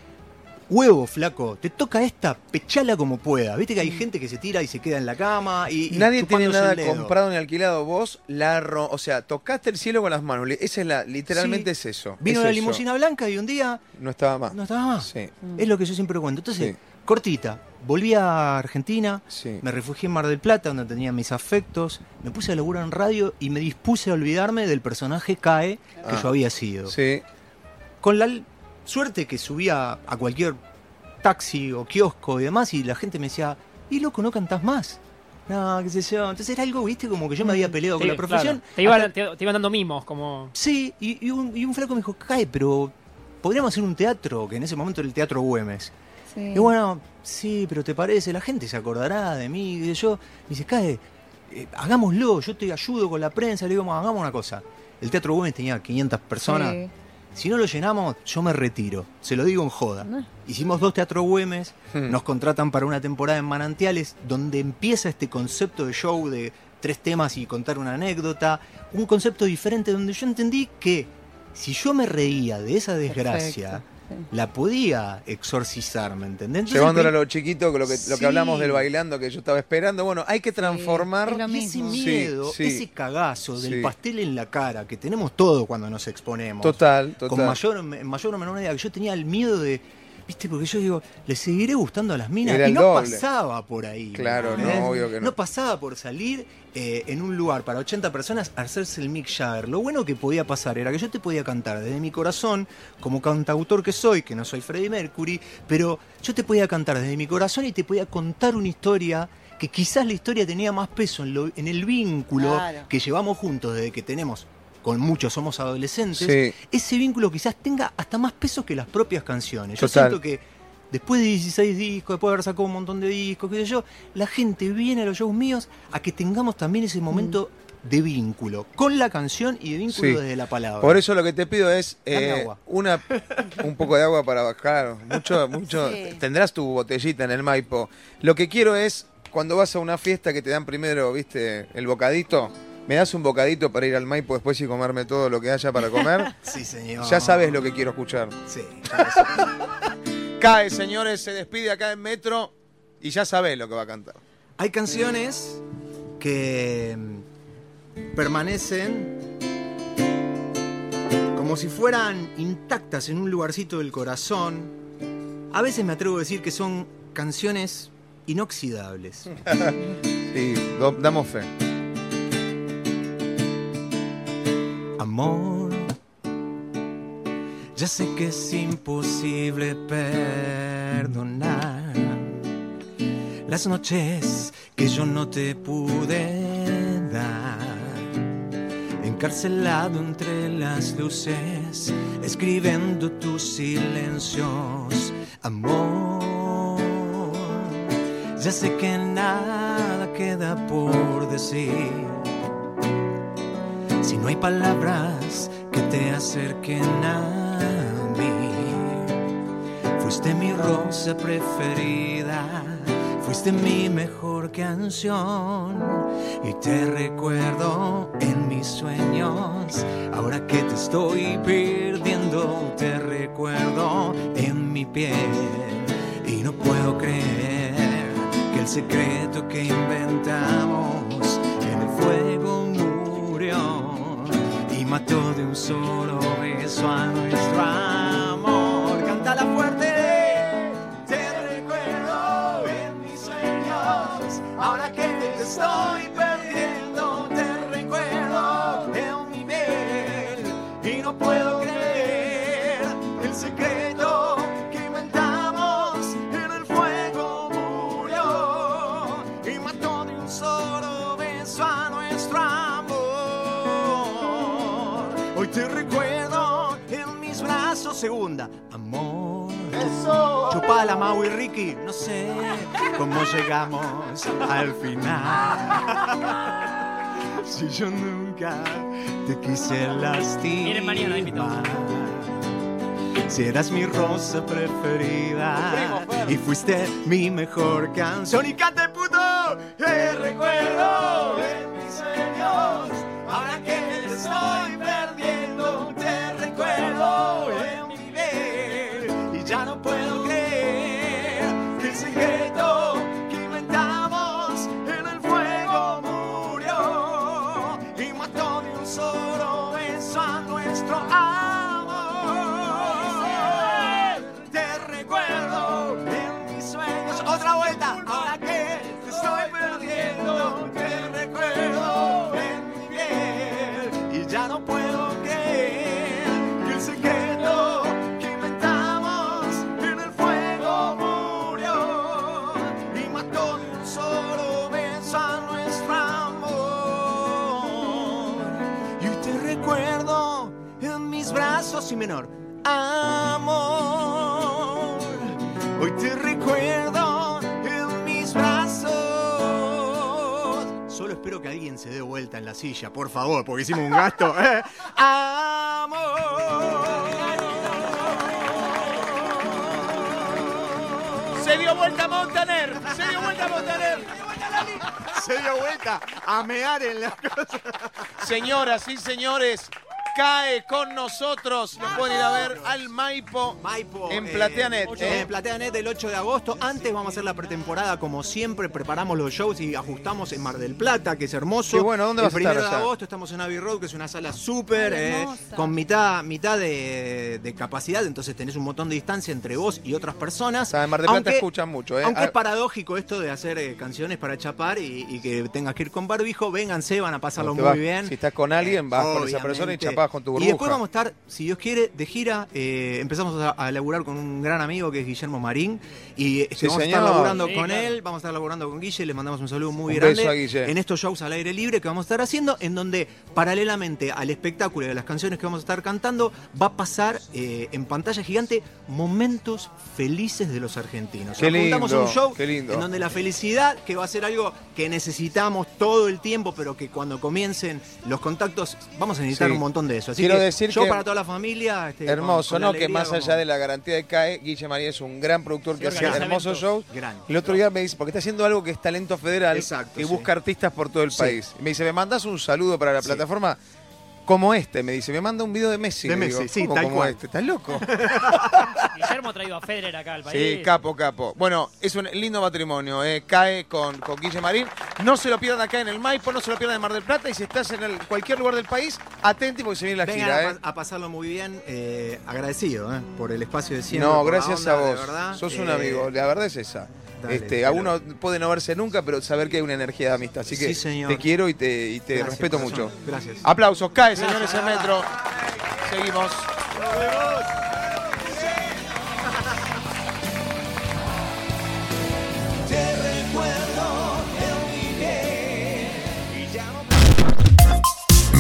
Speaker 4: huevo, flaco, te toca esta, pechala como pueda. Viste que hay gente que se tira y se queda en la cama y. y
Speaker 2: Nadie tiene nada comprado ni alquilado. Vos la ro- O sea, tocaste el cielo con las manos. Esa es la. Literalmente
Speaker 4: Sí.
Speaker 2: es eso.
Speaker 4: Vino
Speaker 2: es
Speaker 4: la
Speaker 2: eso.
Speaker 4: limusina blanca y un día
Speaker 2: No estaba más.
Speaker 4: no estaba más.
Speaker 2: Sí.
Speaker 4: Es lo que yo siempre cuento. Entonces,
Speaker 2: Sí.
Speaker 4: Cortita, volví a Argentina,
Speaker 2: Sí.
Speaker 4: me refugié en Mar del Plata, donde tenía mis afectos, me puse a laburar en radio y me dispuse a olvidarme del personaje Cae que
Speaker 2: Ah.
Speaker 4: yo había sido.
Speaker 2: Sí.
Speaker 4: Con la suerte que subía a cualquier taxi o kiosco y demás, y la gente me decía, y loco, no cantás más. No, qué sé yo. Entonces era algo, viste, como que yo me había peleado con la profesión.
Speaker 6: claro. Te, iban,
Speaker 4: hasta-
Speaker 6: te, te iban dando mimos, como.
Speaker 4: Sí, y, y un, y un flaco me dijo, Cae, pero podríamos hacer un teatro, que en ese momento era el Teatro Güemes.
Speaker 5: Sí.
Speaker 4: Y bueno, sí, pero ¿te parece? La gente se acordará de mí. Y yo, me dice, Cae, eh, hagámoslo, yo te ayudo con la prensa. Le digo, "Ma, hagamos una cosa. El Teatro Güemes tenía 500 personas.
Speaker 5: Sí.
Speaker 4: Si no lo llenamos, yo me retiro. Se lo digo en joda.
Speaker 5: No.
Speaker 4: Hicimos dos Teatro Güemes,
Speaker 2: Hmm.
Speaker 4: nos contratan para una temporada en Manantiales, donde empieza este concepto de show de tres temas y contar una anécdota. Un concepto diferente donde yo entendí que si yo me reía de esa desgracia,
Speaker 5: Perfecto.
Speaker 4: La podía exorcizar, ¿me entendés?
Speaker 2: Llevándolo a lo chiquito, con lo que, lo que hablamos del bailando que yo estaba esperando. Bueno, hay que transformar.
Speaker 4: ese miedo,
Speaker 2: sí.
Speaker 4: ese cagazo del
Speaker 2: Sí.
Speaker 4: pastel en la cara que tenemos todo cuando nos exponemos.
Speaker 2: Total, total.
Speaker 4: Con mayor, mayor o menor medida, que yo tenía el miedo de. ¿Viste? Porque yo digo, le seguiré gustando a las minas.
Speaker 2: Era
Speaker 4: y no
Speaker 2: doble.
Speaker 4: pasaba por ahí.
Speaker 2: Claro,
Speaker 4: ¿entendés?
Speaker 2: no, obvio que no.
Speaker 4: pasaba por salir eh, en un lugar para 80 personas a hacerse el Mick Jagger. Lo bueno que podía pasar era que yo te podía cantar desde mi corazón, como cantautor que soy, que no soy Freddie Mercury, pero yo te podía cantar desde mi corazón y te podía contar una historia que quizás la historia tenía más peso en, lo- en el vínculo
Speaker 5: Claro.
Speaker 4: que llevamos juntos desde que tenemos, con muchos somos adolescentes,
Speaker 2: Sí.
Speaker 4: ese vínculo quizás tenga hasta más peso que las propias canciones. Yo siento que después de 16 discos, después de haber sacado un montón de discos, qué sé yo, la gente viene a los shows míos a que tengamos también ese momento de vínculo con la canción y de vínculo
Speaker 2: Sí.
Speaker 4: desde la palabra.
Speaker 2: Por eso lo que te pido es eh,
Speaker 4: agua.
Speaker 2: una un poco de agua para bajar. Mucho, mucho.
Speaker 5: Sí.
Speaker 2: Tendrás tu botellita en el Maipo. Lo que quiero es, cuando vas a una fiesta que te dan primero, viste, el bocadito, me das un bocadito para ir al Maipo después y comerme todo lo que haya para comer.
Speaker 4: Sí, señor.
Speaker 2: ya sabes lo que quiero escuchar.
Speaker 4: Sí.
Speaker 2: Cae, señores, se despide acá en Metro y ya sabes lo que va a cantar.
Speaker 4: Hay canciones que mm, permanecen como si fueran intactas en un lugarcito del corazón. A veces me atrevo a decir que son canciones inoxidables.
Speaker 2: Sí, damos fe.
Speaker 4: Amor, ya sé que es imposible perdonar las noches que yo no te pude dar. Encarcelado entre las luces, escribiendo tus silencios, amor. Ya sé que nada queda por decir. Si no hay palabras que te acerquen a mí, fuiste mi rosa preferida, fuiste mi mejor canción y te recuerdo en mis sueños. Ahora que te estoy perdiendo, te recuerdo en mi piel y no puedo creer que el secreto que inventamos en el fuego mató de un solo beso a nuestro amor. Segunda. Amor. Chupada la Mau y Ricky. No sé cómo llegamos al final. Si yo nunca te quise lastimar. Si eras mi rosa preferida y fuiste mi mejor canción y cante silla, por favor, porque hicimos un gasto. ¿eh? Amor.
Speaker 2: Se dio vuelta Montaner. Se dio vuelta Montaner.
Speaker 4: Se dio vuelta a mear en la cosa.
Speaker 2: Señoras y señores, cae con nosotros. Lo pueden ir a ver al Maipo.
Speaker 4: Maipo.
Speaker 2: En
Speaker 4: eh,
Speaker 2: Plateanet,
Speaker 4: eh,
Speaker 2: eh.
Speaker 4: En Plateanet el 8 de agosto. Antes vamos a hacer la pretemporada como siempre. Preparamos los shows y ajustamos en Mar del Plata, que es hermoso.
Speaker 2: Qué bueno, ¿dónde
Speaker 4: el
Speaker 2: vas a estar
Speaker 4: primero de
Speaker 2: allá?
Speaker 4: agosto estamos en Abbey Road, que es una sala súper,
Speaker 5: Ay,
Speaker 4: eh,
Speaker 5: hermosa.
Speaker 4: con mitad, mitad de, de capacidad. Entonces tenés un montón de distancia entre vos y otras personas.
Speaker 2: O sea, en Mar del Plata
Speaker 4: Aunque-
Speaker 2: escuchan mucho, ¿eh?
Speaker 4: Aunque
Speaker 2: Ah,
Speaker 4: es paradójico esto de hacer eh, canciones para chapar y, y que tengas que ir con barbijo, vénganse, van a pasarlo
Speaker 2: Te
Speaker 4: muy
Speaker 2: vas-
Speaker 4: bien.
Speaker 2: Si estás con alguien, vas con esa persona y
Speaker 4: Obviamente.
Speaker 2: Con tu burbuja.
Speaker 4: Y después vamos a estar, si Dios quiere, de gira. eh, empezamos a, a laburar con un gran amigo que es Guillermo Marín. Y este,
Speaker 2: Sí,
Speaker 4: vamos a estar laburando
Speaker 6: Sí,
Speaker 4: con
Speaker 6: claro.
Speaker 4: él, vamos a estar laburando con Guille, le mandamos un saludo muy
Speaker 2: Un
Speaker 4: grande.
Speaker 2: beso a Guille.
Speaker 4: En estos shows al aire libre que vamos a estar haciendo, en donde paralelamente al espectáculo y a las canciones que vamos a estar cantando, va a pasar eh, en pantalla gigante momentos felices de los argentinos.
Speaker 2: Qué
Speaker 4: Apuntamos a un
Speaker 2: lindo,
Speaker 4: show
Speaker 2: qué lindo.
Speaker 4: en donde la felicidad, que va a ser algo que necesitamos todo el tiempo, pero que cuando comiencen los contactos vamos a necesitar
Speaker 2: Sí.
Speaker 4: un montón de eso. Así
Speaker 2: Quiero
Speaker 4: que
Speaker 2: decir
Speaker 4: yo
Speaker 2: que-
Speaker 4: para toda la familia. este,
Speaker 2: Hermoso,
Speaker 4: con
Speaker 2: ¿no?
Speaker 4: alegría,
Speaker 2: que más
Speaker 4: como-
Speaker 2: allá de la garantía de CAE, Guille María es un gran productor que
Speaker 6: Sí,
Speaker 2: hace hermosos shows.
Speaker 4: Gran.
Speaker 2: El otro día me dice, porque está haciendo algo que es talento federal,
Speaker 4: Exacto,
Speaker 2: que
Speaker 4: sí.
Speaker 2: busca artistas por todo el
Speaker 4: Sí.
Speaker 2: país. Y me dice, ¿me mandas un saludo para la
Speaker 4: Sí.
Speaker 2: plataforma? Como este, me dice, me manda un video de Messi.
Speaker 4: De Messi,
Speaker 2: digo,
Speaker 4: sí,
Speaker 2: ¿cómo
Speaker 4: tal
Speaker 2: como
Speaker 4: cual.
Speaker 2: este? ¿Estás loco?
Speaker 6: Guillermo ha traído a Federer acá al país.
Speaker 2: Sí, capo, capo. Bueno, es un lindo matrimonio. eh. Cae con, con Guille Marín. No se lo pierdan acá en el Maipo, no se lo pierdan en Mar del Plata. Y si estás en el- cualquier lugar del país, atenti porque se viene la
Speaker 4: Vengan
Speaker 2: gira.
Speaker 4: a,
Speaker 2: eh.
Speaker 4: a pasarlo muy bien, eh, agradecido eh, por el espacio de siempre.
Speaker 2: No, gracias
Speaker 4: onda,
Speaker 2: a vos.
Speaker 4: verdad.
Speaker 2: Sos un
Speaker 4: Eh,
Speaker 2: amigo, la verdad es esa.
Speaker 4: Dale,
Speaker 2: este, a uno puede no verse nunca, pero saber que hay una energía de amistad. Así que
Speaker 4: Sí, señor.
Speaker 2: te quiero y te, y te
Speaker 4: gracias,
Speaker 2: respeto
Speaker 4: corazón.
Speaker 2: mucho.
Speaker 4: Gracias.
Speaker 2: Aplausos, cae, señores, en metro. Seguimos.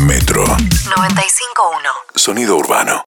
Speaker 1: Metro.
Speaker 7: 95.1.
Speaker 1: Sonido urbano.